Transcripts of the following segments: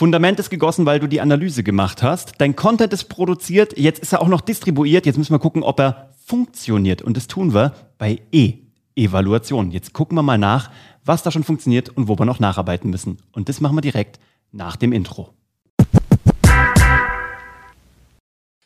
Fundament ist gegossen, weil du die Analyse gemacht hast. Dein Content ist produziert, jetzt ist er auch noch distribuiert. Jetzt müssen wir gucken, ob er funktioniert. Und das tun wir bei E. Evaluation. Jetzt gucken wir mal nach, was da schon funktioniert und wo wir noch nacharbeiten müssen. Und das machen wir direkt nach dem Intro.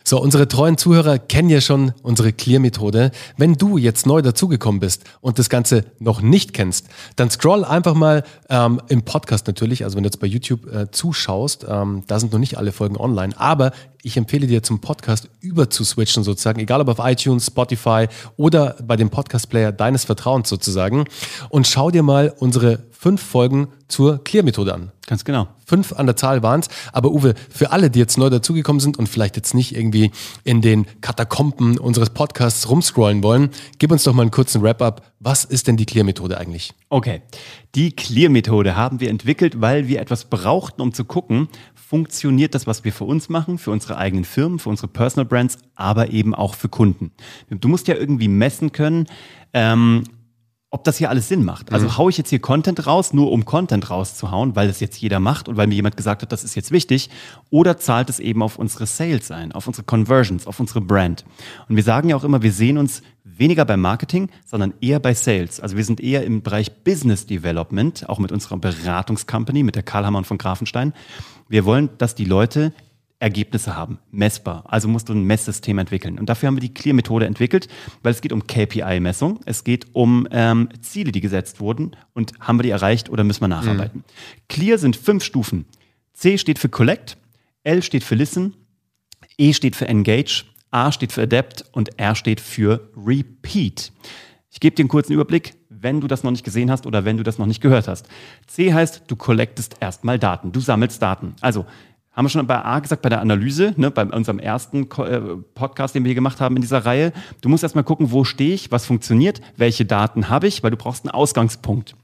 So, unsere treuen Zuhörer kennen ja schon unsere Clear-Methode. Wenn du jetzt neu dazugekommen bist und das Ganze noch nicht kennst, dann scroll einfach mal ähm, im Podcast natürlich, also wenn du jetzt bei YouTube äh, zuschaust, ähm, da sind noch nicht alle Folgen online, aber ich empfehle dir zum Podcast über zu switchen sozusagen, egal ob auf iTunes, Spotify oder bei dem Podcast-Player deines Vertrauens sozusagen und schau dir mal unsere fünf Folgen zur Clear-Methode an. Ganz genau. Fünf an der Zahl waren es. Aber Uwe, für alle, die jetzt neu dazugekommen sind und vielleicht jetzt nicht irgendwie in den Katakomben unseres Podcasts rumscrollen wollen, gib uns doch mal einen kurzen Wrap-up. Was ist denn die Clear-Methode eigentlich? Okay. Die Clear-Methode haben wir entwickelt, weil wir etwas brauchten, um zu gucken, funktioniert das, was wir für uns machen, für unsere eigenen Firmen, für unsere Personal Brands, aber eben auch für Kunden. Du musst ja irgendwie messen können, ähm, ob das hier alles Sinn macht. Also mhm. haue ich jetzt hier Content raus, nur um Content rauszuhauen, weil das jetzt jeder macht und weil mir jemand gesagt hat, das ist jetzt wichtig, oder zahlt es eben auf unsere Sales ein, auf unsere Conversions, auf unsere Brand. Und wir sagen ja auch immer, wir sehen uns weniger beim Marketing, sondern eher bei Sales. Also wir sind eher im Bereich Business Development, auch mit unserer Beratungscompany, mit der Karl Hammer und von Grafenstein. Wir wollen, dass die Leute Ergebnisse haben, messbar. Also musst du ein Messsystem entwickeln. Und dafür haben wir die Clear-Methode entwickelt, weil es geht um KPI-Messung, es geht um ähm, Ziele, die gesetzt wurden und haben wir die erreicht oder müssen wir nacharbeiten. Mhm. Clear sind fünf Stufen. C steht für Collect, L steht für Listen, E steht für Engage, A steht für Adapt und R steht für Repeat. Ich gebe dir einen kurzen Überblick, wenn du das noch nicht gesehen hast oder wenn du das noch nicht gehört hast. C heißt, du collectest erstmal Daten, du sammelst Daten. Also haben wir schon bei A gesagt, bei der Analyse, ne, bei unserem ersten äh, Podcast, den wir hier gemacht haben in dieser Reihe. Du musst erstmal gucken, wo stehe ich, was funktioniert, welche Daten habe ich, weil du brauchst einen Ausgangspunkt.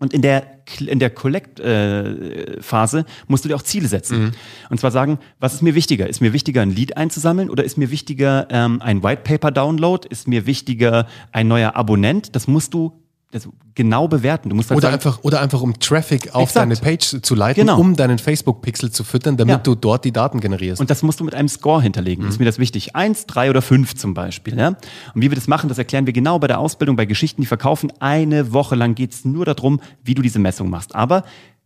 Und in der, in der Collect-Phase äh, musst du dir auch Ziele setzen. Mhm. Und zwar sagen, was ist mir wichtiger? Ist mir wichtiger, ein Lead einzusammeln oder ist mir wichtiger, ähm, ein White Paper Download? Ist mir wichtiger, ein neuer Abonnent? Das musst du das genau bewerten. Du musst halt oder, sagen, einfach, oder einfach um Traffic auf exakt. deine Page zu leiten, genau. um deinen Facebook-Pixel zu füttern, damit ja. du dort die Daten generierst. Und das musst du mit einem Score hinterlegen. Mhm. Ist mir das wichtig? Eins, drei oder fünf zum Beispiel. Ja? Und wie wir das machen, das erklären wir genau bei der Ausbildung, bei Geschichten, die verkaufen. Eine Woche lang geht es nur darum, wie du diese Messung machst. Aber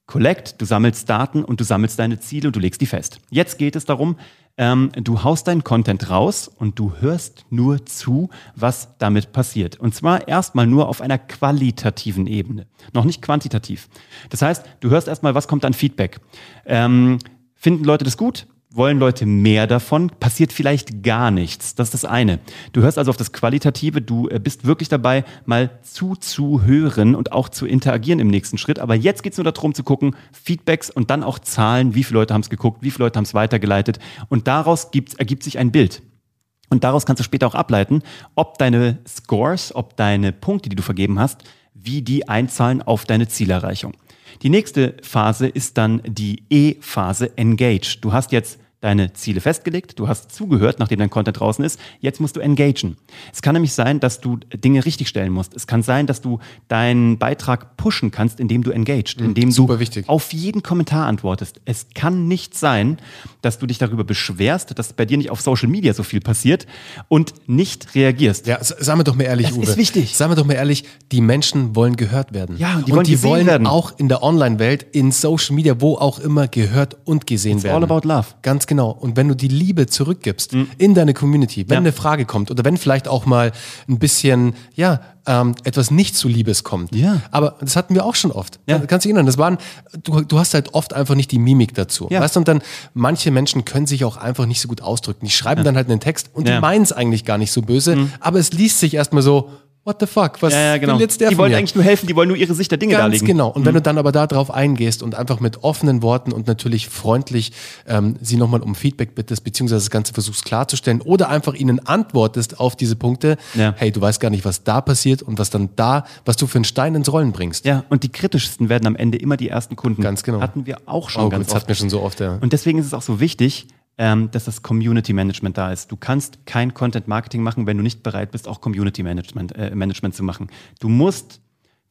Collect, du sammelst Daten und du sammelst deine Ziele und du legst die fest. Jetzt geht es darum, ähm, du haust deinen Content raus und du hörst nur zu, was damit passiert. Und zwar erstmal nur auf einer qualitativen Ebene, noch nicht quantitativ. Das heißt, du hörst erstmal, was kommt an Feedback. Ähm, finden Leute das gut? Wollen Leute mehr davon, passiert vielleicht gar nichts. Das ist das eine. Du hörst also auf das Qualitative, du äh, bist wirklich dabei, mal zuzuhören und auch zu interagieren im nächsten Schritt. Aber jetzt geht es nur darum zu gucken, Feedbacks und dann auch Zahlen, wie viele Leute haben es geguckt, wie viele Leute haben es weitergeleitet. Und daraus gibt, ergibt sich ein Bild. Und daraus kannst du später auch ableiten, ob deine Scores, ob deine Punkte, die du vergeben hast, wie die einzahlen auf deine Zielerreichung. Die nächste Phase ist dann die E-Phase Engage. Du hast jetzt deine Ziele festgelegt, du hast zugehört, nachdem dein Content draußen ist, jetzt musst du engagen. Es kann nämlich sein, dass du Dinge richtig stellen musst. Es kann sein, dass du deinen Beitrag pushen kannst, indem du engaged, mhm, indem du wichtig. auf jeden Kommentar antwortest. Es kann nicht sein, dass du dich darüber beschwerst, dass bei dir nicht auf Social Media so viel passiert und nicht reagierst. Ja, sagen wir doch mal ehrlich, das Uwe. ist wichtig. Sagen wir doch mal ehrlich, die Menschen wollen gehört werden. Ja, und die wollen, die wollen werden. auch in der Online-Welt, in Social Media, wo auch immer gehört und gesehen It's werden. all about love. Ganz genau. Und wenn du die Liebe zurückgibst mhm. in deine Community, wenn ja. eine Frage kommt oder wenn vielleicht auch mal ein bisschen, ja, ähm, etwas nicht zu Liebes kommt. Ja. Aber das hatten wir auch schon oft. Ja. Kannst du dich erinnern? Das waren, du, du hast halt oft einfach nicht die Mimik dazu. Ja. Weißt du, und dann, manche Menschen können sich auch einfach nicht so gut ausdrücken. Die schreiben ja. dann halt einen Text und die meinen es eigentlich gar nicht so böse, mhm. aber es liest sich erstmal so, what the fuck, was ja, ja, genau. will jetzt der Die wollen mir? eigentlich nur helfen, die wollen nur ihre Sicht der Dinge Ganz darlegen. genau. Und mhm. wenn du dann aber darauf eingehst und einfach mit offenen Worten und natürlich freundlich ähm, sie nochmal um Feedback bittest, beziehungsweise das Ganze versuchst klarzustellen oder einfach ihnen antwortest auf diese Punkte, ja. hey, du weißt gar nicht, was da passiert und was dann da, was du für einen Stein ins Rollen bringst. Ja, und die kritischsten werden am Ende immer die ersten Kunden. Ganz genau. Hatten wir auch schon oh, ganz gut, oft. Das hatten wir schon so oft, ja. Und deswegen ist es auch so wichtig, ähm, dass das Community Management da ist. Du kannst kein Content Marketing machen, wenn du nicht bereit bist, auch Community Management, äh, Management zu machen. Du musst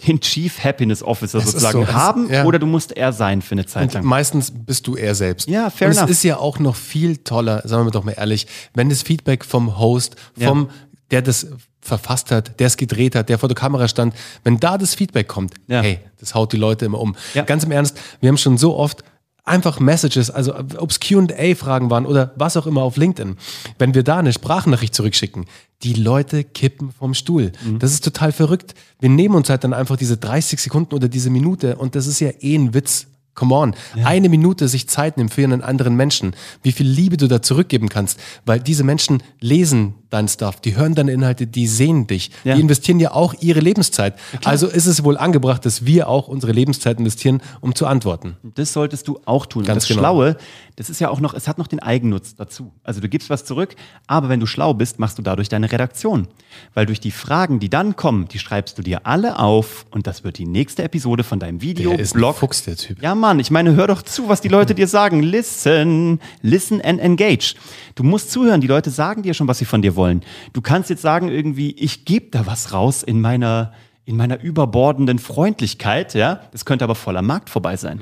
den Chief Happiness Officer ist sozusagen so, haben ja. oder du musst er sein für eine Zeit Und lang. meistens bist du er selbst. Ja, fair Und enough. es ist ja auch noch viel toller, sagen wir doch mal ehrlich, wenn das Feedback vom Host, vom, der das verfasst hat, der es gedreht hat, der vor der Kamera stand, wenn da das Feedback kommt, Ja. hey, das haut die Leute immer um. Ja. Ganz im Ernst, wir haben schon so oft einfach Messages, also ob es Q&A-Fragen waren oder was auch immer auf LinkedIn, wenn wir da eine Sprachnachricht zurückschicken, die Leute kippen vom Stuhl. Mhm. Das ist total verrückt. Wir nehmen uns halt dann einfach diese 30 Sekunden oder diese Minute und das ist ja eh ein Witz. Come on. Eine Minute sich Zeit nehmen für einen anderen Menschen. Wie viel Liebe du da zurückgeben kannst. Weil diese Menschen lesen dein Stuff, die hören deine Inhalte, die sehen dich. Ja. Die investieren ja auch ihre Lebenszeit. Also ist es wohl angebracht, dass wir auch unsere Lebenszeit investieren, um zu antworten. Das solltest du auch tun. Ganz das genau. Schlaue, das ist ja auch noch, es hat noch den Eigennutz dazu. Also du gibst was zurück, aber wenn du schlau bist, machst du dadurch deine Redaktion. Weil durch die Fragen, die dann kommen, die schreibst du dir alle auf und das wird die nächste Episode von deinem Video, Der ist ein Blog. Fuchs, der Typ. Ja, Mann, ich meine, hör doch zu, was die Leute dir sagen. Listen, listen and engage. Du musst zuhören, die Leute sagen dir schon, was sie von dir wollen. Du kannst jetzt sagen irgendwie, ich gebe da was raus in meiner in meiner überbordenden Freundlichkeit, ja? Das könnte aber voller Markt vorbei sein.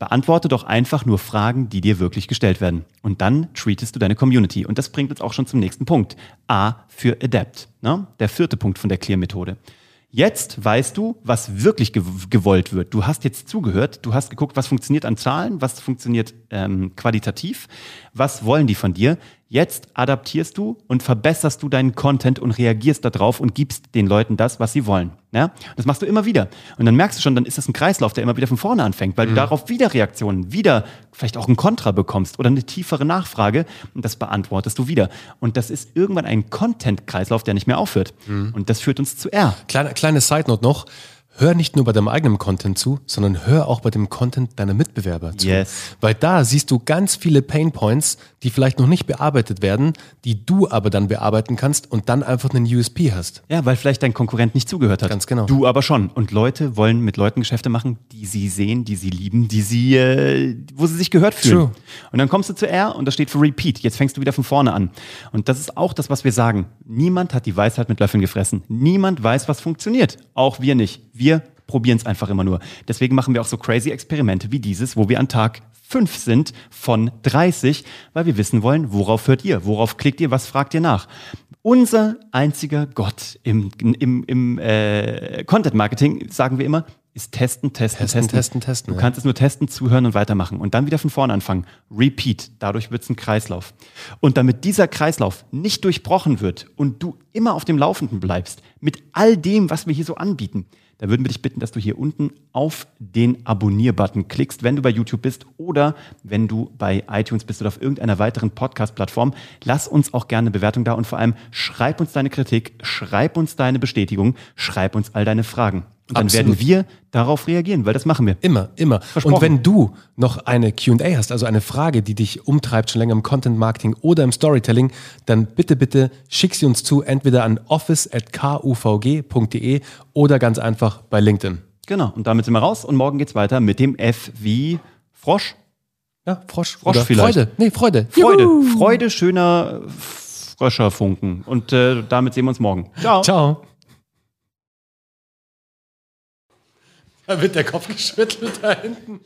Beantworte doch einfach nur Fragen, die dir wirklich gestellt werden. Und dann treatest du deine Community. Und das bringt uns auch schon zum nächsten Punkt. A für Adapt. Ne? Der vierte Punkt von der Clear-Methode. Jetzt weißt du, was wirklich gew gewollt wird. Du hast jetzt zugehört, du hast geguckt, was funktioniert an Zahlen, was funktioniert ähm, qualitativ, was wollen die von dir. Jetzt adaptierst du und verbesserst du deinen Content und reagierst darauf und gibst den Leuten das, was sie wollen. Ja? Das machst du immer wieder. Und dann merkst du schon, dann ist das ein Kreislauf, der immer wieder von vorne anfängt, weil du darauf wieder Reaktionen, wieder vielleicht auch ein Kontra bekommst oder eine tiefere Nachfrage und das beantwortest du wieder. Und das ist irgendwann ein Content-Kreislauf, der nicht mehr aufhört. Und das führt uns zu R. Kleine, kleine Side Note noch. Hör nicht nur bei deinem eigenen Content zu, sondern hör auch bei dem Content deiner Mitbewerber zu. Yes. Weil da siehst du ganz viele Pain Points, die vielleicht noch nicht bearbeitet werden, die du aber dann bearbeiten kannst und dann einfach einen USP hast. Ja, weil vielleicht dein Konkurrent nicht zugehört hat. Ganz genau. Du aber schon. Und Leute wollen mit Leuten Geschäfte machen, die sie sehen, die sie lieben, die sie, äh, wo sie sich gehört fühlen. True. Und dann kommst du zu R und das steht für Repeat. Jetzt fängst du wieder von vorne an. Und das ist auch das, was wir sagen. Niemand hat die Weisheit mit Löffeln gefressen. Niemand weiß, was funktioniert. Auch wir nicht. Wir probieren es einfach immer nur. Deswegen machen wir auch so crazy Experimente wie dieses, wo wir an Tag 5 sind von 30, weil wir wissen wollen, worauf hört ihr, worauf klickt ihr, was fragt ihr nach. Unser einziger Gott im, im, im äh, Content Marketing, sagen wir immer, ist testen, testen, Testen, testen. testen, testen, Du ja. kannst es nur testen, zuhören und weitermachen und dann wieder von vorne anfangen. Repeat. Dadurch wird es ein Kreislauf. Und damit dieser Kreislauf nicht durchbrochen wird und du immer auf dem Laufenden bleibst mit all dem, was wir hier so anbieten, da würden wir dich bitten, dass du hier unten auf den Abonnier-Button klickst, wenn du bei YouTube bist oder wenn du bei iTunes bist oder auf irgendeiner weiteren Podcast-Plattform. Lass uns auch gerne eine Bewertung da und vor allem schreib uns deine Kritik, schreib uns deine Bestätigung, schreib uns all deine Fragen. Und dann Absolut. werden wir darauf reagieren, weil das machen wir. Immer, immer. Und wenn du noch eine QA hast, also eine Frage, die dich umtreibt, schon länger im Content Marketing oder im Storytelling, dann bitte, bitte schick sie uns zu, entweder an office.kuvg.de oder ganz einfach bei LinkedIn. Genau. Und damit sind wir raus und morgen geht's weiter mit dem F wie Frosch. Ja, Frosch. Frosch oder vielleicht. Freude. Nee, Freude. Freude. Juhu. Freude, schöner Fröscherfunken. Und äh, damit sehen wir uns morgen. Ciao. Ciao. Da wird der Kopf geschüttelt da hinten.